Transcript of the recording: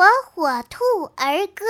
火火兔儿歌。